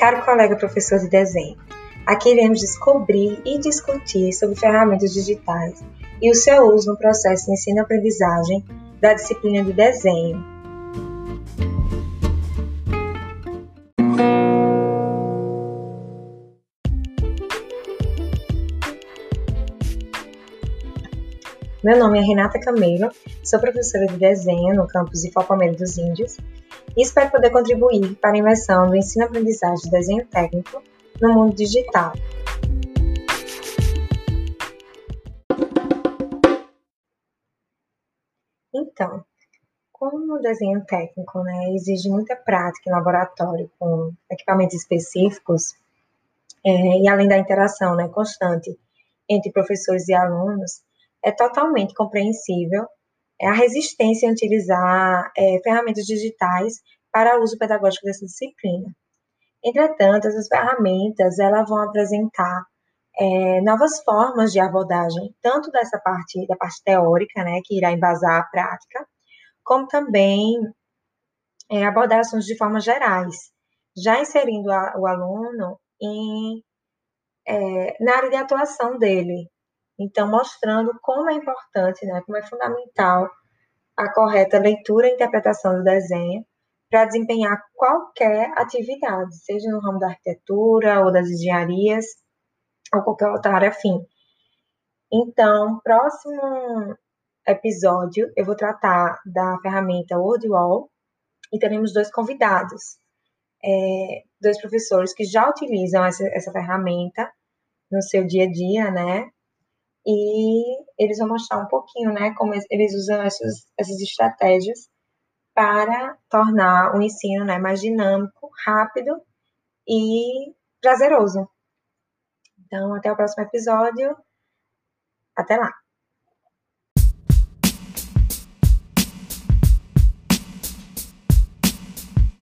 Caro colega professor de desenho, aqui iremos descobrir e discutir sobre ferramentas digitais e o seu uso no processo de ensino-aprendizagem da disciplina de desenho. Meu nome é Renata Camelo, sou professora de desenho no campus Palmeira dos Índios e espero poder contribuir para a imersão do ensino-aprendizagem de desenho técnico no mundo digital. Então, como o desenho técnico né, exige muita prática em laboratório com equipamentos específicos, é, e além da interação né, constante entre professores e alunos, é totalmente compreensível é a resistência em utilizar é, ferramentas digitais para uso pedagógico dessa disciplina. Entretanto, essas ferramentas elas vão apresentar é, novas formas de abordagem, tanto dessa parte da parte teórica, né, que irá embasar a prática, como também é, abordar assuntos de forma gerais, já inserindo a, o aluno em, é, na área de atuação dele, então, mostrando como é importante, né, como é fundamental a correta leitura e interpretação do desenho para desempenhar qualquer atividade, seja no ramo da arquitetura ou das engenharias ou qualquer outra área afim. Então, próximo episódio eu vou tratar da ferramenta WordWall e teremos dois convidados, é, dois professores que já utilizam essa, essa ferramenta no seu dia a dia, né? E eles vão mostrar um pouquinho, né, como eles usam essas, essas estratégias para tornar o ensino, né, mais dinâmico, rápido e prazeroso. Então, até o próximo episódio. Até lá!